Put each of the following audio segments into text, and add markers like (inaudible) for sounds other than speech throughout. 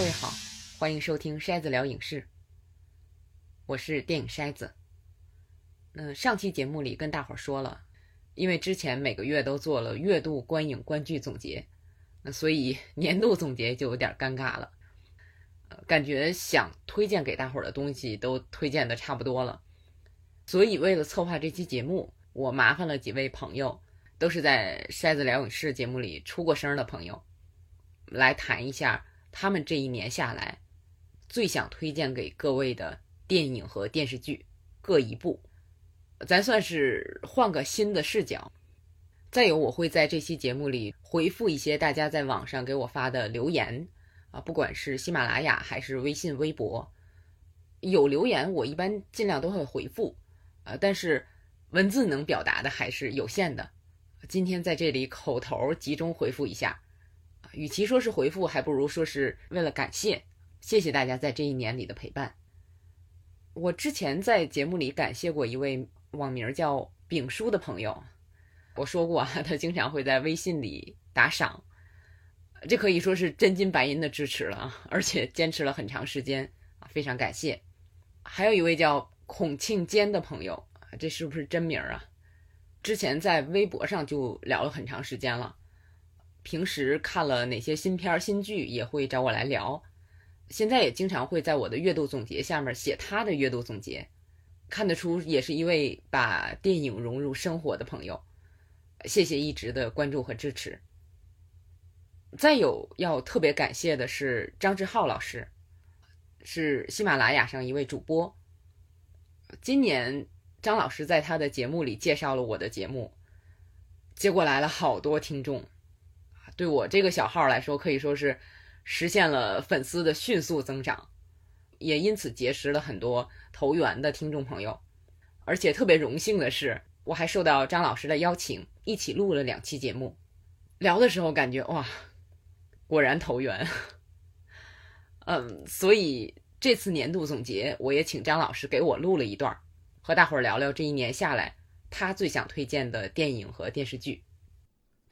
各位好，欢迎收听筛子聊影视，我是电影筛子。嗯，上期节目里跟大伙儿说了，因为之前每个月都做了月度观影观剧总结，那所以年度总结就有点尴尬了。感觉想推荐给大伙儿的东西都推荐的差不多了，所以为了策划这期节目，我麻烦了几位朋友，都是在筛子聊影视节目里出过声的朋友，来谈一下。他们这一年下来，最想推荐给各位的电影和电视剧各一部，咱算是换个新的视角。再有，我会在这期节目里回复一些大家在网上给我发的留言啊，不管是喜马拉雅还是微信、微博，有留言我一般尽量都会回复啊，但是文字能表达的还是有限的。今天在这里口头集中回复一下。与其说是回复，还不如说是为了感谢，谢谢大家在这一年里的陪伴。我之前在节目里感谢过一位网名叫丙叔的朋友，我说过啊，他经常会在微信里打赏，这可以说是真金白银的支持了啊，而且坚持了很长时间啊，非常感谢。还有一位叫孔庆坚的朋友，这是不是真名啊？之前在微博上就聊了很长时间了。平时看了哪些新片新剧，也会找我来聊。现在也经常会在我的月度总结下面写他的月度总结，看得出也是一位把电影融入生活的朋友。谢谢一直的关注和支持。再有要特别感谢的是张志浩老师，是喜马拉雅上一位主播。今年张老师在他的节目里介绍了我的节目，结果来了好多听众。对我这个小号来说，可以说是实现了粉丝的迅速增长，也因此结识了很多投缘的听众朋友。而且特别荣幸的是，我还受到张老师的邀请，一起录了两期节目。聊的时候感觉哇，果然投缘。(laughs) 嗯，所以这次年度总结，我也请张老师给我录了一段，和大伙儿聊聊这一年下来他最想推荐的电影和电视剧。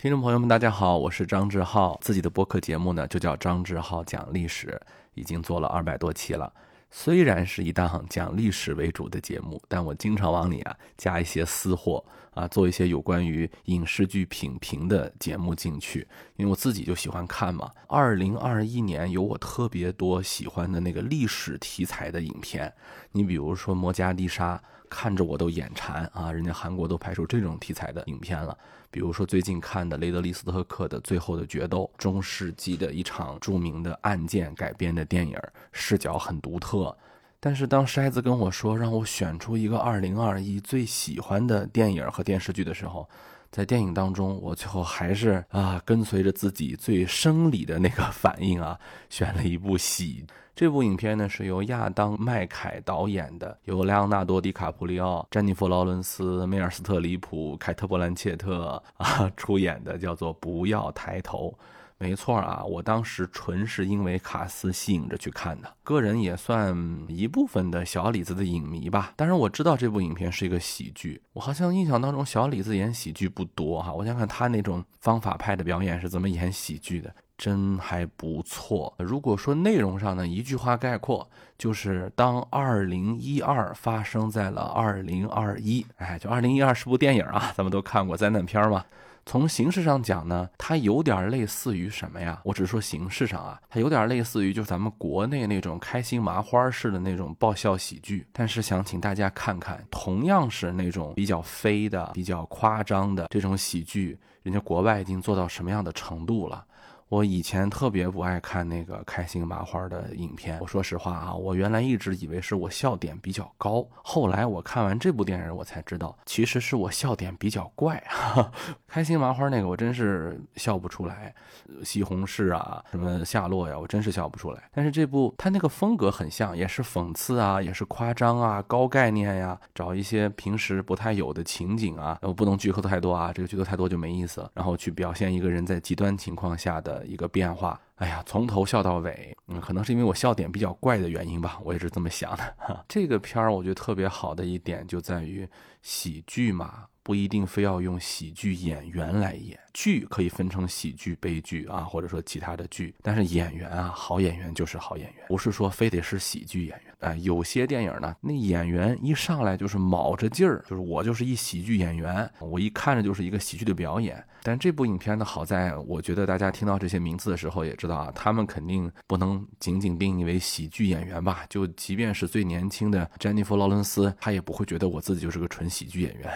听众朋友们，大家好，我是张志浩，自己的播客节目呢就叫张志浩讲历史，已经做了二百多期了。虽然是一档讲历史为主的节目，但我经常往里啊加一些私货啊，做一些有关于影视剧品评的节目进去，因为我自己就喜欢看嘛。二零二一年有我特别多喜欢的那个历史题材的影片，你比如说《摩加迪沙》。看着我都眼馋啊！人家韩国都拍出这种题材的影片了，比如说最近看的雷德利·斯特克的《最后的决斗》，中世纪的一场著名的案件改编的电影，视角很独特。但是当筛子跟我说让我选出一个2021最喜欢的电影和电视剧的时候，在电影当中，我最后还是啊跟随着自己最生理的那个反应啊，选了一部喜。这部影片呢是由亚当·麦凯导演的，由莱昂纳多·迪卡普里奥、詹妮弗·劳伦斯、梅尔·斯特里普、凯特·布兰切特啊出演的，叫做《不要抬头》。没错啊，我当时纯是因为卡斯吸引着去看的，个人也算一部分的小李子的影迷吧。当然我知道这部影片是一个喜剧，我好像印象当中小李子演喜剧不多哈。我想看他那种方法派的表演是怎么演喜剧的。真还不错。如果说内容上呢，一句话概括，就是当二零一二发生在了二零二一，哎，就二零一二是部电影啊，(laughs) 咱们都看过灾难片嘛。从形式上讲呢，它有点类似于什么呀？我只是说形式上啊，它有点类似于就是咱们国内那种开心麻花式的那种爆笑喜剧。但是想请大家看看，同样是那种比较飞的、比较夸张的这种喜剧，人家国外已经做到什么样的程度了？我以前特别不爱看那个开心麻花的影片。我说实话啊，我原来一直以为是我笑点比较高，后来我看完这部电影，我才知道其实是我笑点比较怪。(laughs) 开心麻花那个我真是笑不出来，西红柿啊，什么夏洛呀，我真是笑不出来。但是这部它那个风格很像，也是讽刺啊，也是夸张啊，高概念呀，找一些平时不太有的情景啊，我不能剧透太多啊，这个剧透太多就没意思了。然后去表现一个人在极端情况下的。一个变化，哎呀，从头笑到尾，嗯，可能是因为我笑点比较怪的原因吧，我也是这么想的。(laughs) 这个片儿我觉得特别好的一点就在于喜剧嘛，不一定非要用喜剧演员来演。剧可以分成喜剧、悲剧啊，或者说其他的剧。但是演员啊，好演员就是好演员，不是说非得是喜剧演员。哎，有些电影呢，那演员一上来就是卯着劲儿，就是我就是一喜剧演员，我一看着就是一个喜剧的表演。但这部影片呢，好在我觉得大家听到这些名字的时候也知道啊，他们肯定不能仅仅定义为喜剧演员吧？就即便是最年轻的詹妮弗·劳伦斯，她也不会觉得我自己就是个纯喜剧演员。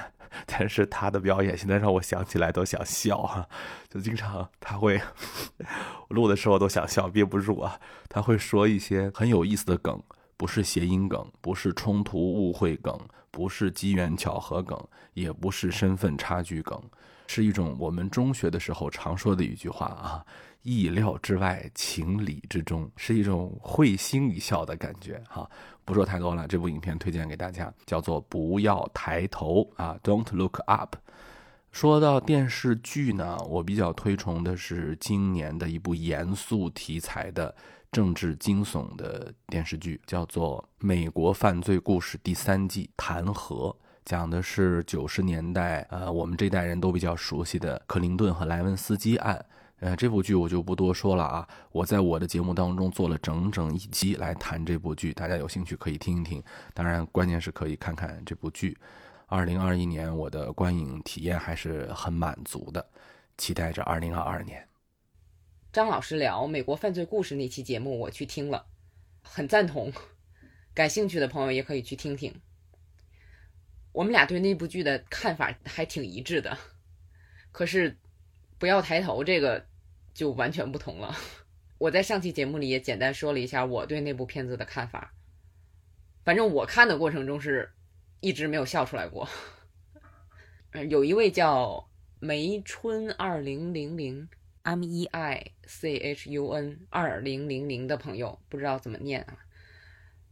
但是他的表演现在让我想起来都想笑啊，就经常他会 (laughs) 录的时候都想笑，憋不住啊。他会说一些很有意思的梗，不是谐音梗，不是冲突误会梗，不是机缘巧合梗，也不是身份差距梗，是一种我们中学的时候常说的一句话啊。意料之外，情理之中，是一种会心一笑的感觉哈。不说太多了，这部影片推荐给大家，叫做《不要抬头》啊，Don't Look Up。说到电视剧呢，我比较推崇的是今年的一部严肃题材的政治惊悚的电视剧，叫做《美国犯罪故事》第三季《弹劾》，讲的是九十年代呃我们这代人都比较熟悉的克林顿和莱文斯基案。呃，这部剧我就不多说了啊。我在我的节目当中做了整整一集来谈这部剧，大家有兴趣可以听一听。当然，关键是可以看看这部剧。二零二一年我的观影体验还是很满足的，期待着二零二二年。张老师聊美国犯罪故事那期节目我去听了，很赞同。感兴趣的朋友也可以去听听。我们俩对那部剧的看法还挺一致的，可是不要抬头这个。就完全不同了。(laughs) 我在上期节目里也简单说了一下我对那部片子的看法。反正我看的过程中是一直没有笑出来过。(laughs) 有一位叫梅春二零零零 M E I C H U N 二零零零的朋友，不知道怎么念啊，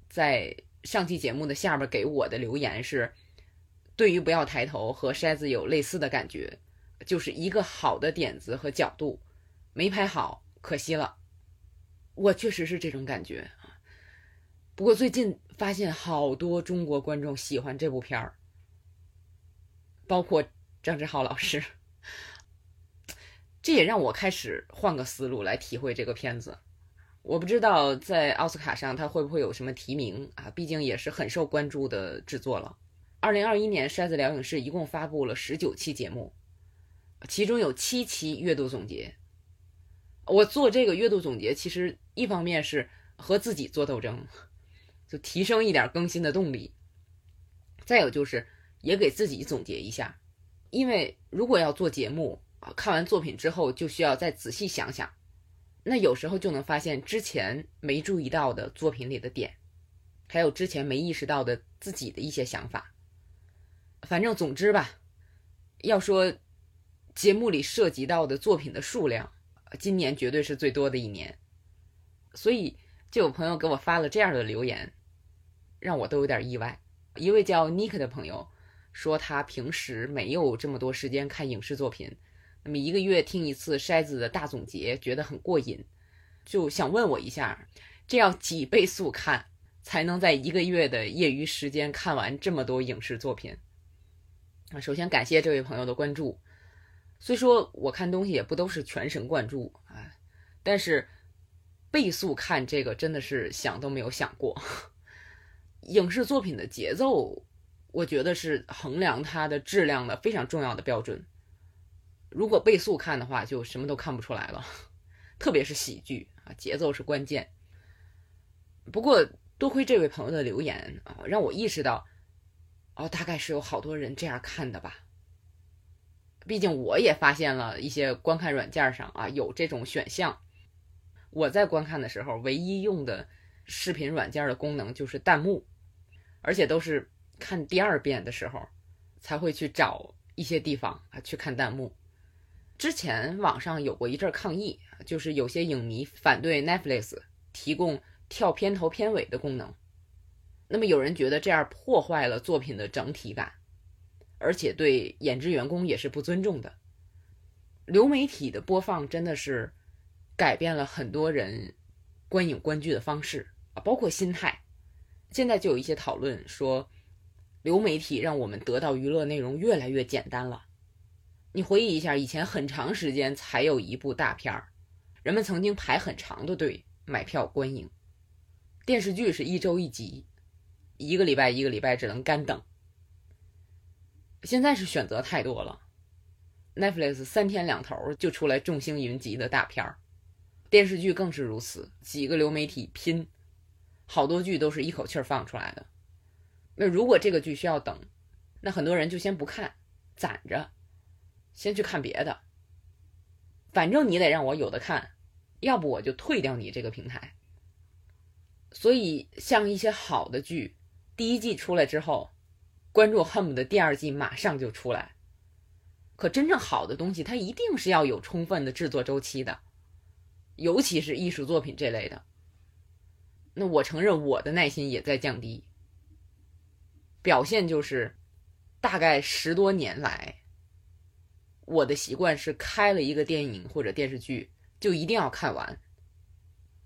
在上期节目的下边给我的留言是：对于不要抬头和筛子有类似的感觉，就是一个好的点子和角度。没拍好，可惜了。我确实是这种感觉啊。不过最近发现好多中国观众喜欢这部片儿，包括张志浩老师。这也让我开始换个思路来体会这个片子。我不知道在奥斯卡上他会不会有什么提名啊？毕竟也是很受关注的制作了。二零二一年筛子疗影视一共发布了十九期节目，其中有七期阅读总结。我做这个月度总结，其实一方面是和自己做斗争，就提升一点更新的动力；再有就是也给自己总结一下，因为如果要做节目，看完作品之后就需要再仔细想想，那有时候就能发现之前没注意到的作品里的点，还有之前没意识到的自己的一些想法。反正总之吧，要说节目里涉及到的作品的数量。今年绝对是最多的一年，所以就有朋友给我发了这样的留言，让我都有点意外。一位叫 Nick 的朋友说，他平时没有这么多时间看影视作品，那么一个月听一次筛子的大总结，觉得很过瘾，就想问我一下，这要几倍速看才能在一个月的业余时间看完这么多影视作品？啊，首先感谢这位朋友的关注。虽说我看东西也不都是全神贯注啊，但是倍速看这个真的是想都没有想过。(laughs) 影视作品的节奏，我觉得是衡量它的质量的非常重要的标准。如果倍速看的话，就什么都看不出来了，(laughs) 特别是喜剧啊，节奏是关键。不过多亏这位朋友的留言啊，让我意识到，哦，大概是有好多人这样看的吧。毕竟我也发现了一些观看软件上啊有这种选项。我在观看的时候，唯一用的视频软件的功能就是弹幕，而且都是看第二遍的时候才会去找一些地方啊去看弹幕。之前网上有过一阵抗议，就是有些影迷反对 Netflix 提供跳片头片尾的功能，那么有人觉得这样破坏了作品的整体感。而且对演职员工也是不尊重的。流媒体的播放真的是改变了很多人观影观剧的方式啊，包括心态。现在就有一些讨论说，流媒体让我们得到娱乐内容越来越简单了。你回忆一下，以前很长时间才有一部大片儿，人们曾经排很长的队买票观影。电视剧是一周一集，一个礼拜一个礼拜只能干等。现在是选择太多了，Netflix 三天两头就出来众星云集的大片儿，电视剧更是如此，几个流媒体拼，好多剧都是一口气儿放出来的。那如果这个剧需要等，那很多人就先不看，攒着，先去看别的。反正你得让我有的看，要不我就退掉你这个平台。所以，像一些好的剧，第一季出来之后，观众恨不得第二季马上就出来。可真正好的东西，它一定是要有充分的制作周期的，尤其是艺术作品这类的。那我承认我的耐心也在降低。表现就是，大概十多年来，我的习惯是开了一个电影或者电视剧就一定要看完。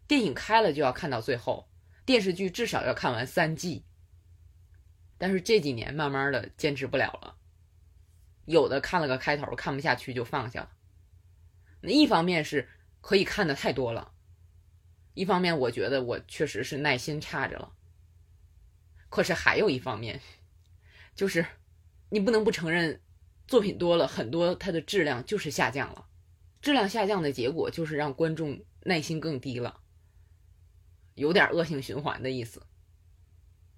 电影开了就要看到最后。电视剧至少要看完三季，但是这几年慢慢的坚持不了了，有的看了个开头看不下去就放下了。那一方面是可以看的太多了，一方面我觉得我确实是耐心差着了。可是还有一方面，就是你不能不承认，作品多了很多，它的质量就是下降了，质量下降的结果就是让观众耐心更低了。有点恶性循环的意思，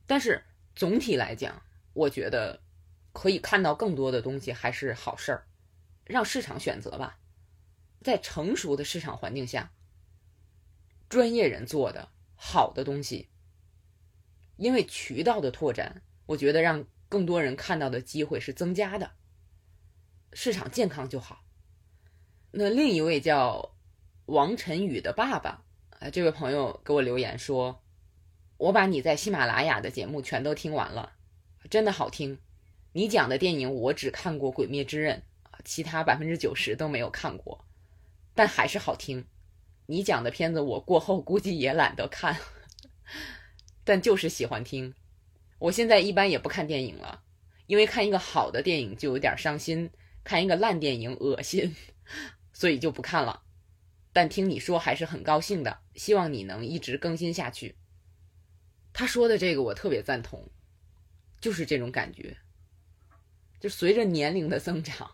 但是总体来讲，我觉得可以看到更多的东西还是好事儿，让市场选择吧。在成熟的市场环境下，专业人做的好的东西，因为渠道的拓展，我觉得让更多人看到的机会是增加的，市场健康就好。那另一位叫王晨宇的爸爸。啊，这位朋友给我留言说：“我把你在喜马拉雅的节目全都听完了，真的好听。你讲的电影我只看过《鬼灭之刃》，其他百分之九十都没有看过，但还是好听。你讲的片子我过后估计也懒得看，(laughs) 但就是喜欢听。我现在一般也不看电影了，因为看一个好的电影就有点伤心，看一个烂电影恶心，(laughs) 所以就不看了。”但听你说还是很高兴的，希望你能一直更新下去。他说的这个我特别赞同，就是这种感觉。就随着年龄的增长，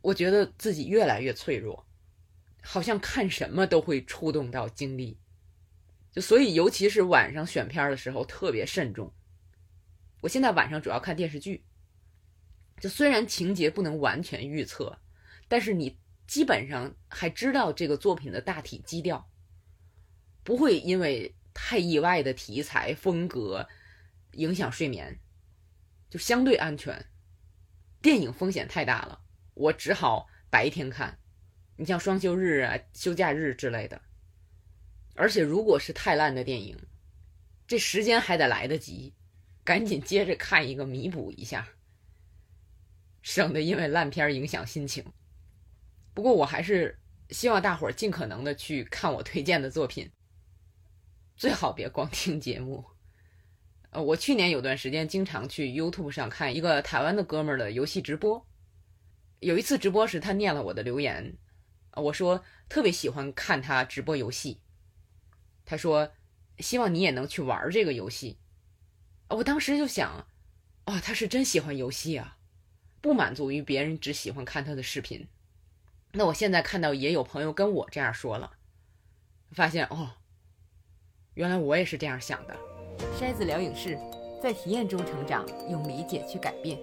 我觉得自己越来越脆弱，好像看什么都会触动到精力。就所以，尤其是晚上选片的时候特别慎重。我现在晚上主要看电视剧，就虽然情节不能完全预测，但是你。基本上还知道这个作品的大体基调，不会因为太意外的题材风格影响睡眠，就相对安全。电影风险太大了，我只好白天看。你像双休日啊、休假日之类的，而且如果是太烂的电影，这时间还得来得及，赶紧接着看一个弥补一下，省得因为烂片影响心情。不过我还是希望大伙儿尽可能的去看我推荐的作品，最好别光听节目。呃，我去年有段时间经常去 YouTube 上看一个台湾的哥们儿的游戏直播。有一次直播时，他念了我的留言，我说特别喜欢看他直播游戏。他说希望你也能去玩这个游戏。我当时就想，啊，他是真喜欢游戏啊，不满足于别人只喜欢看他的视频。那我现在看到也有朋友跟我这样说了，发现哦，原来我也是这样想的。筛子聊影视，在体验中成长，用理解去改变。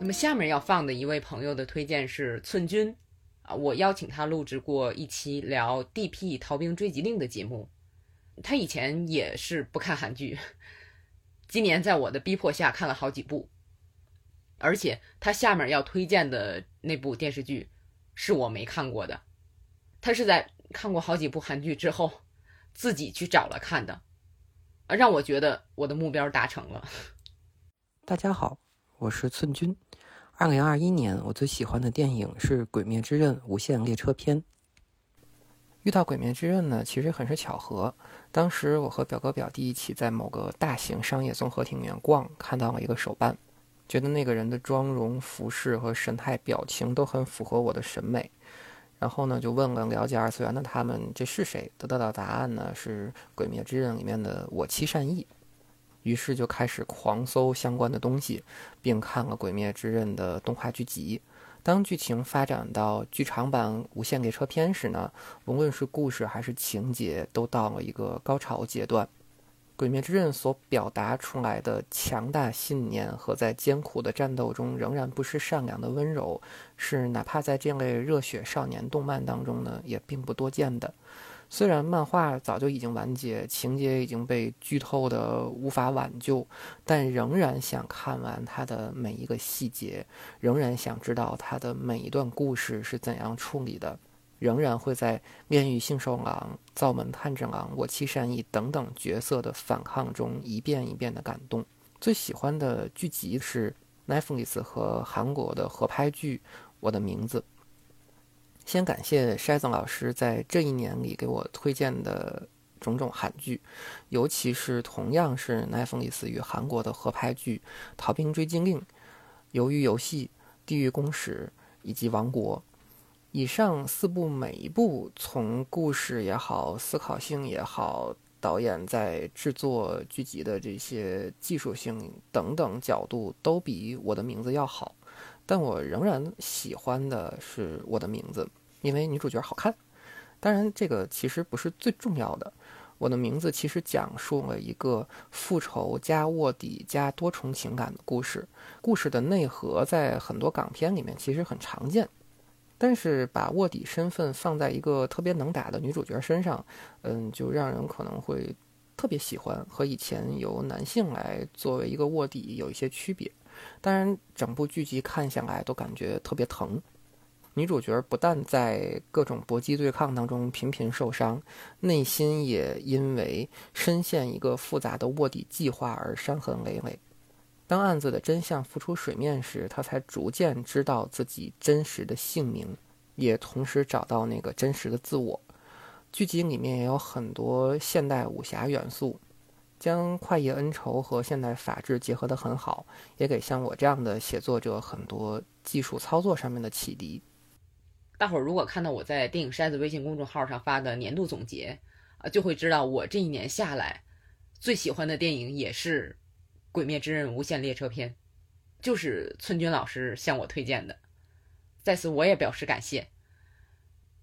那么下面要放的一位朋友的推荐是寸君啊，我邀请他录制过一期聊 D.P. 逃兵追缉令的节目。他以前也是不看韩剧，今年在我的逼迫下看了好几部，而且他下面要推荐的那部电视剧。是我没看过的，他是在看过好几部韩剧之后，自己去找了看的，啊，让我觉得我的目标达成了。(laughs) 大家好，我是寸君。二零二一年我最喜欢的电影是《鬼灭之刃：无限列车篇》。遇到《鬼灭之刃》呢，其实很是巧合。当时我和表哥表弟一起在某个大型商业综合体里面逛，看到了一个手办，觉得那个人的妆容、服饰和神态、表情都很符合我的审美。然后呢，就问了了解二次元的他们这是谁，得到的答案呢是《鬼灭之刃》里面的我妻善意。于是就开始狂搜相关的东西，并看了《鬼灭之刃》的动画剧集。当剧情发展到剧场版《无限列车篇》时呢，无论是故事还是情节，都到了一个高潮阶段。《鬼灭之刃》所表达出来的强大信念和在艰苦的战斗中仍然不失善良的温柔，是哪怕在这类热血少年动漫当中呢，也并不多见的。虽然漫画早就已经完结，情节已经被剧透的无法挽救，但仍然想看完它的每一个细节，仍然想知道它的每一段故事是怎样处理的，仍然会在炼狱幸寿郎、灶门炭治郎、我妻善意等等角色的反抗中一遍一遍的感动。最喜欢的剧集是 Netflix 和韩国的合拍剧《我的名字》。先感谢筛子老师在这一年里给我推荐的种种韩剧，尤其是同样是 Netflix 与韩国的合拍剧《逃兵追击令》《鱿鱼游戏》《地狱公使》以及《王国》。以上四部每一部从故事也好、思考性也好、导演在制作剧集的这些技术性等等角度都比我的名字要好，但我仍然喜欢的是我的名字。因为女主角好看，当然这个其实不是最重要的。我的名字其实讲述了一个复仇加卧底加多重情感的故事，故事的内核在很多港片里面其实很常见，但是把卧底身份放在一个特别能打的女主角身上，嗯，就让人可能会特别喜欢，和以前由男性来作为一个卧底有一些区别。当然，整部剧集看下来都感觉特别疼。女主角不但在各种搏击对抗当中频频受伤，内心也因为深陷一个复杂的卧底计划而伤痕累累。当案子的真相浮出水面时，他才逐渐知道自己真实的姓名，也同时找到那个真实的自我。剧集里面也有很多现代武侠元素，将快意恩仇和现代法治结合得很好，也给像我这样的写作者很多技术操作上面的启迪。大伙儿如果看到我在电影筛子微信公众号上发的年度总结，啊，就会知道我这一年下来最喜欢的电影也是《鬼灭之刃：无限列车篇》，就是村军老师向我推荐的，在此我也表示感谢。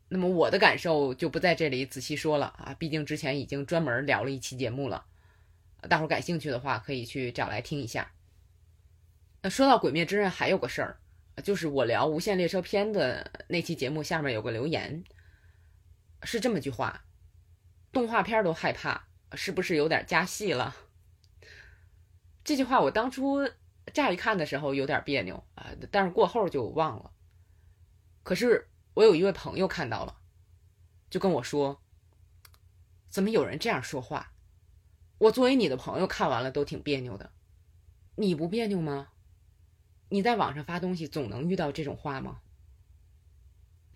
那么我的感受就不在这里仔细说了啊，毕竟之前已经专门聊了一期节目了，大伙感兴趣的话可以去找来听一下。那说到《鬼灭之刃》，还有个事儿。就是我聊《无限列车篇》的那期节目下面有个留言，是这么句话：动画片都害怕，是不是有点加戏了？这句话我当初乍一看的时候有点别扭啊，但是过后就忘了。可是我有一位朋友看到了，就跟我说：“怎么有人这样说话？我作为你的朋友看完了都挺别扭的，你不别扭吗？”你在网上发东西，总能遇到这种话吗？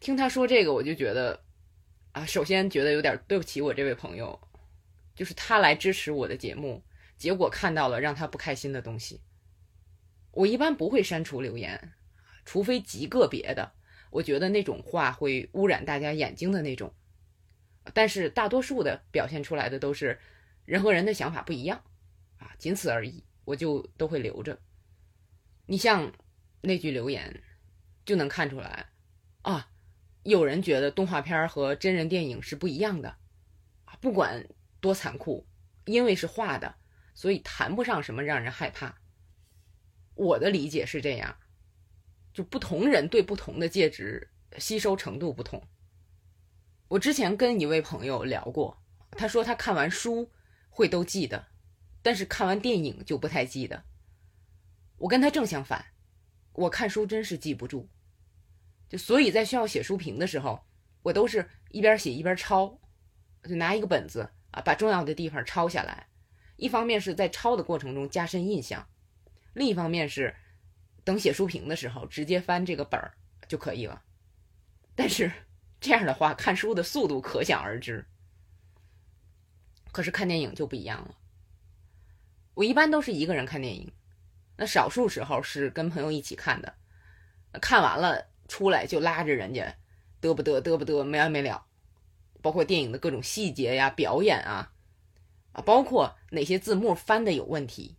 听他说这个，我就觉得，啊，首先觉得有点对不起我这位朋友，就是他来支持我的节目，结果看到了让他不开心的东西。我一般不会删除留言，除非极个别的，我觉得那种话会污染大家眼睛的那种。但是大多数的表现出来的都是人和人的想法不一样，啊，仅此而已，我就都会留着。你像那句留言，就能看出来啊，有人觉得动画片和真人电影是不一样的啊，不管多残酷，因为是画的，所以谈不上什么让人害怕。我的理解是这样，就不同人对不同的介质吸收程度不同。我之前跟一位朋友聊过，他说他看完书会都记得，但是看完电影就不太记得。我跟他正相反，我看书真是记不住，就所以在需要写书评的时候，我都是一边写一边抄，就拿一个本子啊，把重要的地方抄下来。一方面是在抄的过程中加深印象，另一方面是等写书评的时候直接翻这个本儿就可以了。但是这样的话，看书的速度可想而知。可是看电影就不一样了。我一般都是一个人看电影，那少数时候是跟朋友一起看的。看完了出来就拉着人家嘚不嘚嘚不嘚没完没了，包括电影的各种细节呀、表演啊，啊，包括哪些字幕翻的有问题，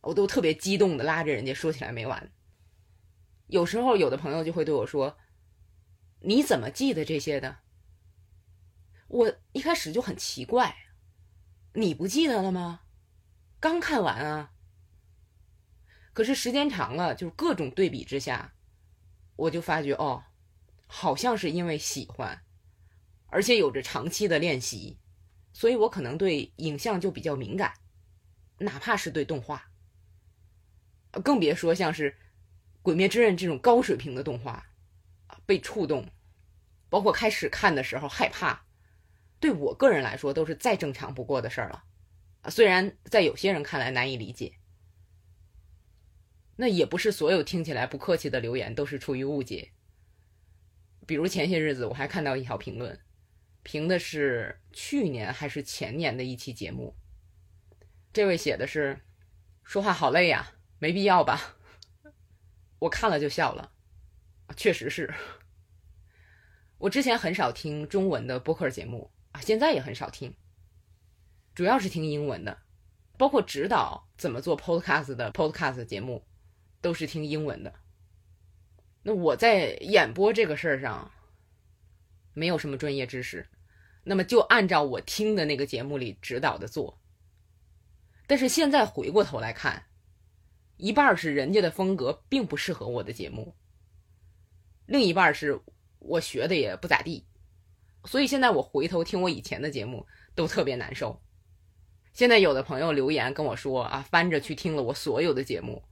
我都特别激动的拉着人家说起来没完。有时候有的朋友就会对我说：“你怎么记得这些的？”我一开始就很奇怪，你不记得了吗？刚看完啊。可是时间长了，就是各种对比之下。我就发觉哦，好像是因为喜欢，而且有着长期的练习，所以我可能对影像就比较敏感，哪怕是对动画，更别说像是《鬼灭之刃》这种高水平的动画，被触动，包括开始看的时候害怕，对我个人来说都是再正常不过的事儿了，虽然在有些人看来难以理解。那也不是所有听起来不客气的留言都是出于误解。比如前些日子我还看到一条评论，评的是去年还是前年的一期节目。这位写的是：“说话好累呀，没必要吧？” (laughs) 我看了就笑了，确实是。我之前很少听中文的播客节目啊，现在也很少听，主要是听英文的，包括指导怎么做 podcast 的 podcast 节目。都是听英文的。那我在演播这个事儿上没有什么专业知识，那么就按照我听的那个节目里指导的做。但是现在回过头来看，一半是人家的风格并不适合我的节目，另一半是我学的也不咋地，所以现在我回头听我以前的节目都特别难受。现在有的朋友留言跟我说啊，翻着去听了我所有的节目。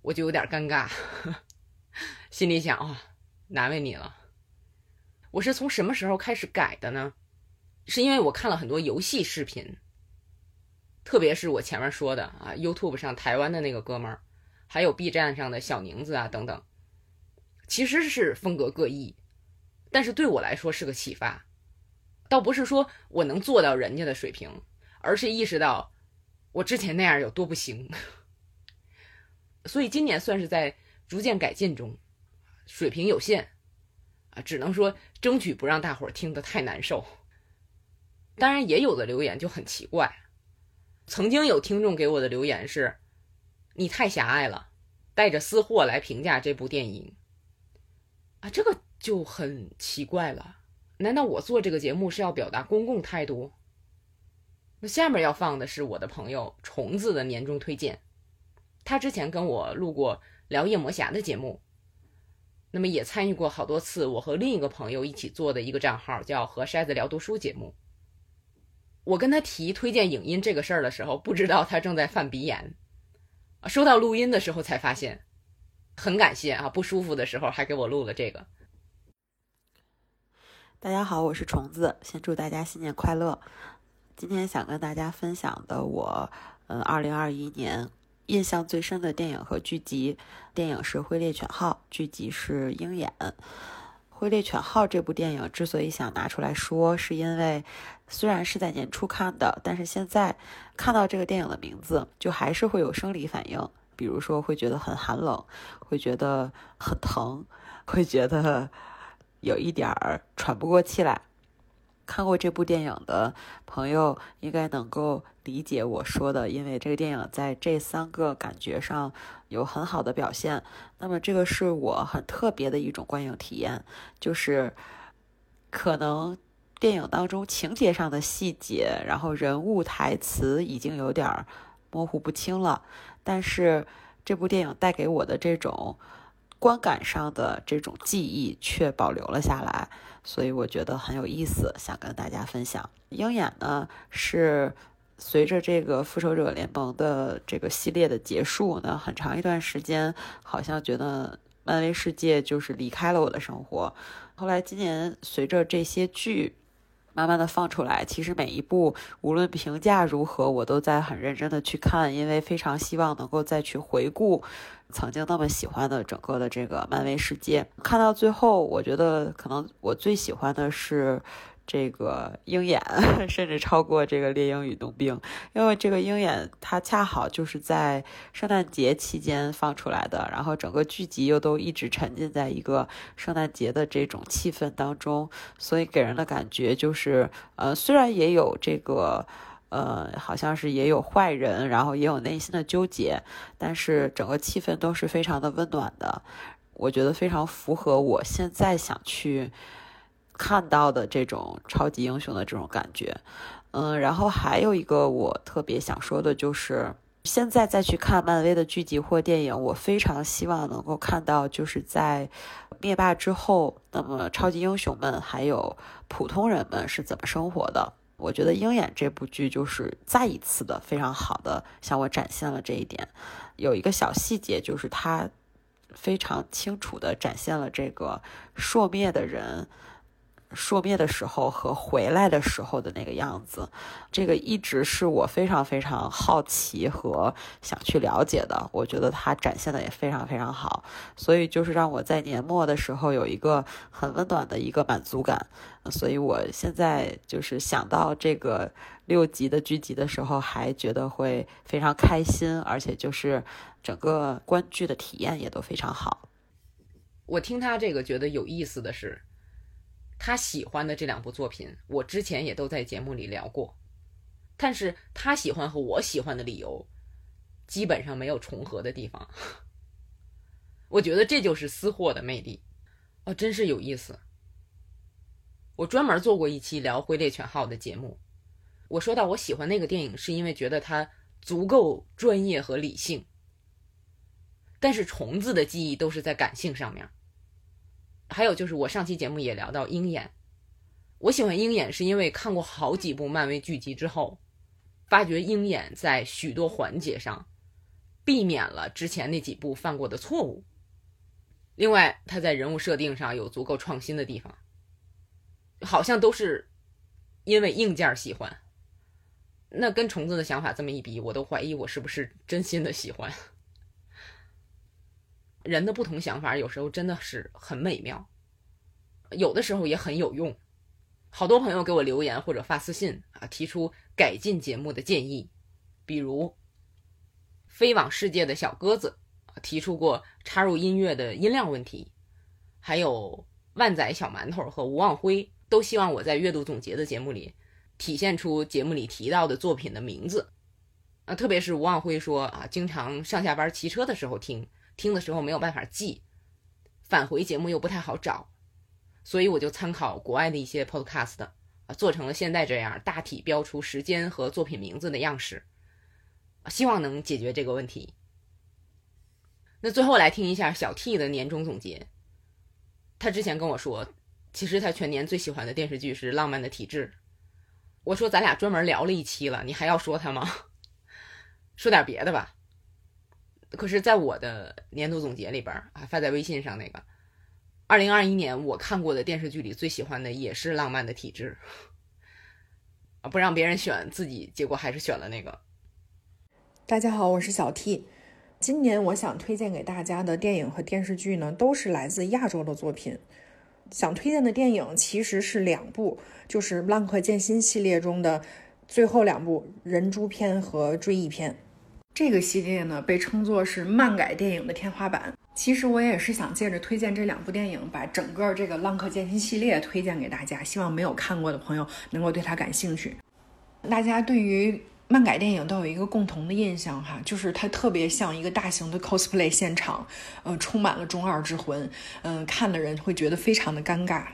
我就有点尴尬，(laughs) 心里想啊，难为你了。我是从什么时候开始改的呢？是因为我看了很多游戏视频，特别是我前面说的啊，YouTube 上台湾的那个哥们儿，还有 B 站上的小宁子啊等等，其实是风格各异，但是对我来说是个启发。倒不是说我能做到人家的水平，而是意识到我之前那样有多不行。所以今年算是在逐渐改进中，水平有限，只能说争取不让大伙儿听得太难受。当然，也有的留言就很奇怪，曾经有听众给我的留言是：“你太狭隘了，带着私货来评价这部电影。”啊，这个就很奇怪了。难道我做这个节目是要表达公共态度？那下面要放的是我的朋友虫子的年终推荐。他之前跟我录过聊夜魔侠的节目，那么也参与过好多次我和另一个朋友一起做的一个账号，叫和筛子聊读书节目。我跟他提推荐影音这个事儿的时候，不知道他正在犯鼻炎，收到录音的时候才发现，很感谢啊，不舒服的时候还给我录了这个。大家好，我是虫子，先祝大家新年快乐。今天想跟大家分享的我，嗯，二零二一年。印象最深的电影和剧集，电影是《挥猎犬号》，剧集是《鹰眼》。《挥猎犬号》这部电影之所以想拿出来说，是因为虽然是在年初看的，但是现在看到这个电影的名字，就还是会有生理反应，比如说会觉得很寒冷，会觉得很疼，会觉得有一点儿喘不过气来。看过这部电影的朋友应该能够理解我说的，因为这个电影在这三个感觉上有很好的表现。那么这个是我很特别的一种观影体验，就是可能电影当中情节上的细节，然后人物台词已经有点模糊不清了，但是这部电影带给我的这种观感上的这种记忆却保留了下来。所以我觉得很有意思，想跟大家分享。鹰眼呢是随着这个复仇者联盟的这个系列的结束呢，很长一段时间好像觉得漫威世界就是离开了我的生活。后来今年随着这些剧慢慢的放出来。其实每一部无论评价如何，我都在很认真的去看，因为非常希望能够再去回顾曾经那么喜欢的整个的这个漫威世界。看到最后，我觉得可能我最喜欢的是。这个鹰眼 (laughs) 甚至超过这个猎鹰与冬兵，因为这个鹰眼它恰好就是在圣诞节期间放出来的，然后整个剧集又都一直沉浸在一个圣诞节的这种气氛当中，所以给人的感觉就是，呃，虽然也有这个，呃，好像是也有坏人，然后也有内心的纠结，但是整个气氛都是非常的温暖的，我觉得非常符合我现在想去。看到的这种超级英雄的这种感觉，嗯，然后还有一个我特别想说的就是，现在再去看漫威的剧集或电影，我非常希望能够看到，就是在灭霸之后，那么超级英雄们还有普通人们是怎么生活的？我觉得《鹰眼》这部剧就是再一次的非常好的向我展现了这一点。有一个小细节，就是它非常清楚的展现了这个朔灭的人。朔灭的时候和回来的时候的那个样子，这个一直是我非常非常好奇和想去了解的。我觉得他展现的也非常非常好，所以就是让我在年末的时候有一个很温暖的一个满足感。所以我现在就是想到这个六集的剧集的时候，还觉得会非常开心，而且就是整个观剧的体验也都非常好。我听他这个觉得有意思的是。他喜欢的这两部作品，我之前也都在节目里聊过，但是他喜欢和我喜欢的理由，基本上没有重合的地方。(laughs) 我觉得这就是私货的魅力，哦，真是有意思。我专门做过一期聊《灰猎犬号》的节目，我说到我喜欢那个电影，是因为觉得它足够专业和理性，但是虫子的记忆都是在感性上面。还有就是，我上期节目也聊到鹰眼，我喜欢鹰眼是因为看过好几部漫威剧集之后，发觉鹰眼在许多环节上避免了之前那几部犯过的错误。另外，他在人物设定上有足够创新的地方，好像都是因为硬件喜欢。那跟虫子的想法这么一比，我都怀疑我是不是真心的喜欢。人的不同想法有时候真的是很美妙，有的时候也很有用。好多朋友给我留言或者发私信啊，提出改进节目的建议，比如飞往世界的小鸽子提出过插入音乐的音量问题，还有万载小馒头和吴望辉都希望我在阅读总结的节目里体现出节目里提到的作品的名字啊，特别是吴望辉说啊，经常上下班骑车的时候听。听的时候没有办法记，返回节目又不太好找，所以我就参考国外的一些 podcast 啊，做成了现在这样大体标出时间和作品名字的样式，希望能解决这个问题。那最后来听一下小 T 的年终总结，他之前跟我说，其实他全年最喜欢的电视剧是《浪漫的体质》，我说咱俩专门聊了一期了，你还要说他吗？(laughs) 说点别的吧。可是，在我的年度总结里边啊，发在微信上那个，二零二一年我看过的电视剧里最喜欢的也是《浪漫的体质》啊，不让别人选自己，结果还是选了那个。大家好，我是小 T。今年我想推荐给大家的电影和电视剧呢，都是来自亚洲的作品。想推荐的电影其实是两部，就是《浪客剑心》系列中的最后两部《人猪篇》和《追忆篇》。这个系列呢，被称作是漫改电影的天花板。其实我也是想借着推荐这两部电影，把整个这个《浪客剑心》系列推荐给大家，希望没有看过的朋友能够对它感兴趣。大家对于漫改电影都有一个共同的印象哈，就是它特别像一个大型的 cosplay 现场，呃，充满了中二之魂，嗯，看的人会觉得非常的尴尬。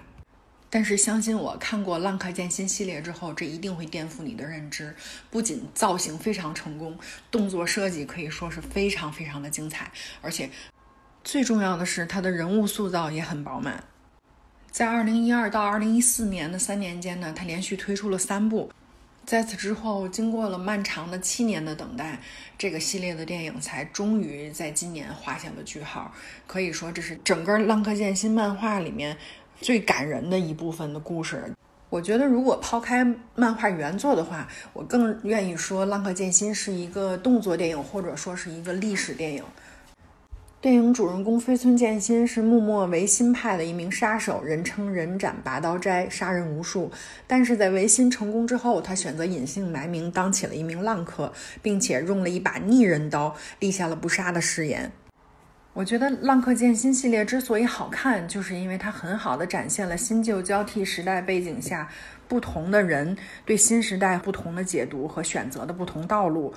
但是相信我，看过《浪客剑心》系列之后，这一定会颠覆你的认知。不仅造型非常成功，动作设计可以说是非常非常的精彩，而且最重要的是，它的人物塑造也很饱满。在2012到2014年的三年间呢，它连续推出了三部。在此之后，经过了漫长的七年的等待，这个系列的电影才终于在今年画下了句号。可以说，这是整个《浪客剑心》漫画里面。最感人的一部分的故事，我觉得，如果抛开漫画原作的话，我更愿意说《浪客剑心》是一个动作电影，或者说是一个历史电影。电影主人公飞村剑心是幕末维新派的一名杀手，人称“人斩拔刀斋”，杀人无数。但是在维新成功之后，他选择隐姓埋名，当起了一名浪客，并且用了一把逆人刀，立下了不杀的誓言。我觉得《浪客剑心》系列之所以好看，就是因为它很好的展现了新旧交替时代背景下不同的人对新时代不同的解读和选择的不同道路。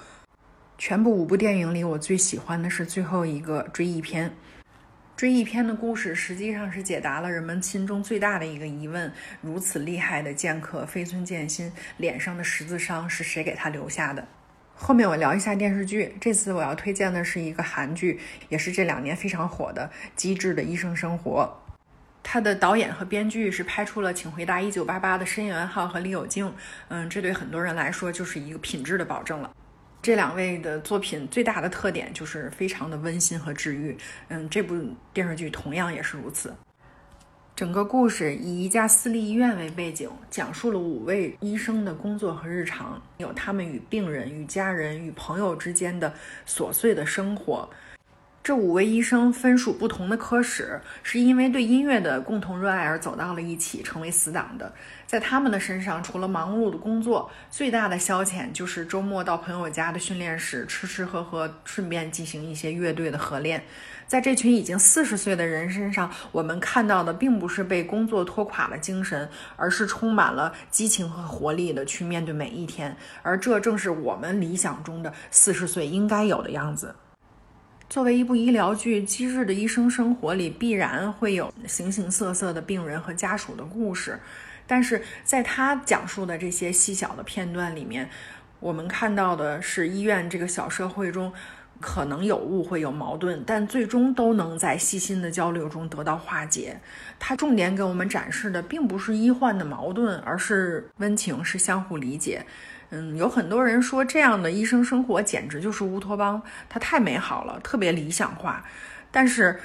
全部五部电影里，我最喜欢的是最后一个追忆篇。追忆篇的故事实际上是解答了人们心中最大的一个疑问：如此厉害的剑客飞村剑心脸上的十字伤是谁给他留下的？后面我聊一下电视剧。这次我要推荐的是一个韩剧，也是这两年非常火的《机智的医生生活》。它的导演和编剧是拍出了《请回答一九八八》的申元浩和李友静。嗯，这对很多人来说就是一个品质的保证了。这两位的作品最大的特点就是非常的温馨和治愈。嗯，这部电视剧同样也是如此。整个故事以一家私立医院为背景，讲述了五位医生的工作和日常，有他们与病人、与家人、与朋友之间的琐碎的生活。这五位医生分属不同的科室，是因为对音乐的共同热爱而走到了一起，成为死党的。在他们的身上，除了忙碌的工作，最大的消遣就是周末到朋友家的训练室吃吃喝喝，顺便进行一些乐队的合练。在这群已经四十岁的人身上，我们看到的并不是被工作拖垮了精神，而是充满了激情和活力的去面对每一天。而这正是我们理想中的四十岁应该有的样子。作为一部医疗剧，《机智的医生生活》里必然会有形形色色的病人和家属的故事，但是在他讲述的这些细小的片段里面，我们看到的是医院这个小社会中可能有误会、有矛盾，但最终都能在细心的交流中得到化解。它重点给我们展示的并不是医患的矛盾，而是温情，是相互理解。嗯，有很多人说这样的医生生活简直就是乌托邦，它太美好了，特别理想化。但是，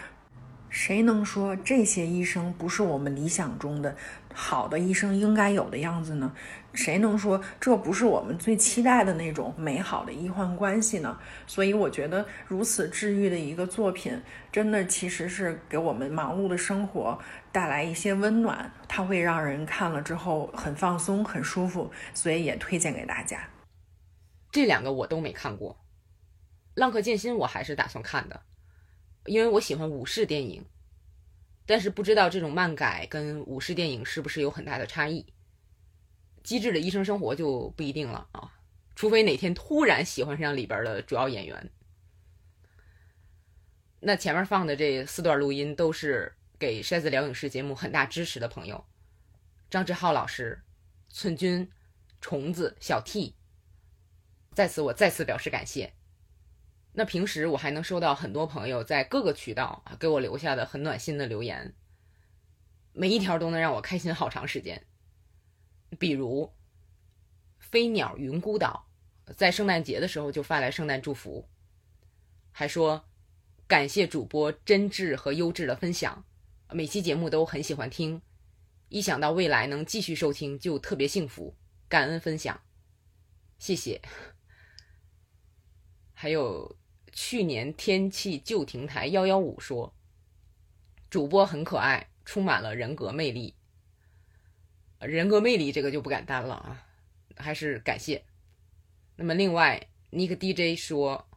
谁能说这些医生不是我们理想中的好的医生应该有的样子呢？谁能说这不是我们最期待的那种美好的医患关系呢？所以，我觉得如此治愈的一个作品，真的其实是给我们忙碌的生活带来一些温暖。它会让人看了之后很放松、很舒服，所以也推荐给大家。这两个我都没看过，《浪客剑心》我还是打算看的，因为我喜欢武士电影，但是不知道这种漫改跟武士电影是不是有很大的差异。机智的医生生活就不一定了啊，除非哪天突然喜欢上里边的主要演员。那前面放的这四段录音都是给筛子聊影视节目很大支持的朋友，张志浩老师、寸君、虫子、小 T，在此我再次表示感谢。那平时我还能收到很多朋友在各个渠道给我留下的很暖心的留言，每一条都能让我开心好长时间。比如，飞鸟云孤岛在圣诞节的时候就发来圣诞祝福，还说感谢主播真挚和优质的分享，每期节目都很喜欢听，一想到未来能继续收听就特别幸福，感恩分享，谢谢。(laughs) 还有去年天气旧亭台幺幺五说，主播很可爱，充满了人格魅力。人格魅力这个就不敢担了啊，还是感谢。那么另外，Nick DJ 说，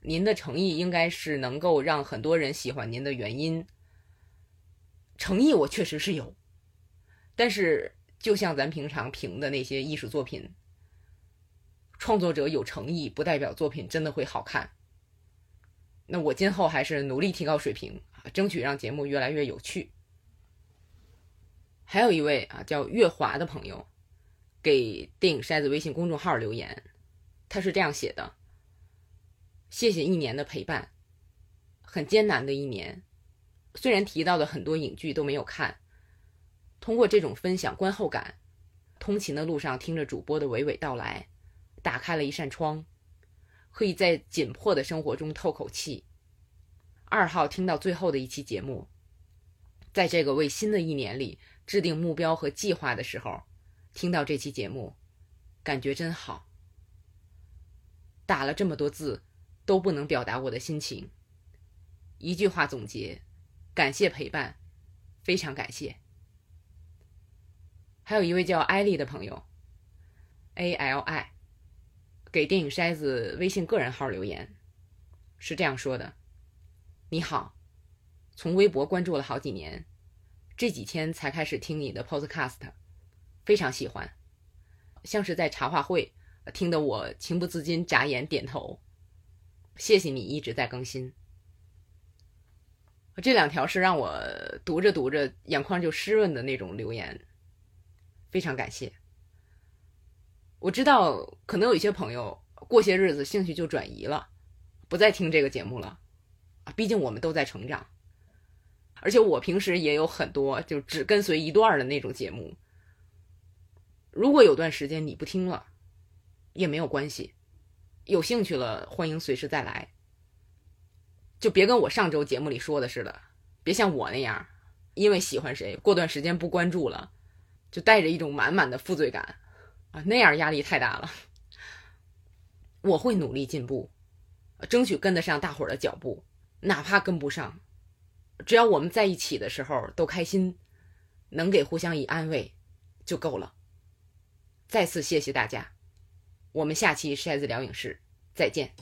您的诚意应该是能够让很多人喜欢您的原因。诚意我确实是有，但是就像咱平常评的那些艺术作品，创作者有诚意不代表作品真的会好看。那我今后还是努力提高水平啊，争取让节目越来越有趣。还有一位啊，叫月华的朋友，给电影筛子微信公众号留言，他是这样写的：“谢谢一年的陪伴，很艰难的一年，虽然提到的很多影剧都没有看，通过这种分享观后感，通勤的路上听着主播的娓娓道来，打开了一扇窗，可以在紧迫的生活中透口气。二号听到最后的一期节目，在这个为新的一年里。”制定目标和计划的时候，听到这期节目，感觉真好。打了这么多字，都不能表达我的心情。一句话总结：感谢陪伴，非常感谢。还有一位叫艾丽的朋友，A L I，给电影筛子微信个人号留言，是这样说的：“你好，从微博关注了好几年，这几天才开始听你的 Podcast，非常喜欢，像是在茶话会听得我情不自禁眨眼点头。谢谢你一直在更新。”这两条是让我读着读着眼眶就湿润的那种留言，非常感谢。我知道可能有一些朋友过些日子兴趣就转移了，不再听这个节目了，毕竟我们都在成长。而且我平时也有很多就只跟随一段的那种节目。如果有段时间你不听了，也没有关系，有兴趣了欢迎随时再来。就别跟我上周节目里说的似的，别像我那样，因为喜欢谁，过段时间不关注了，就带着一种满满的负罪感，啊，那样压力太大了。我会努力进步，争取跟得上大伙儿的脚步，哪怕跟不上，只要我们在一起的时候都开心，能给互相以安慰，就够了。再次谢谢大家，我们下期筛子聊影视再见。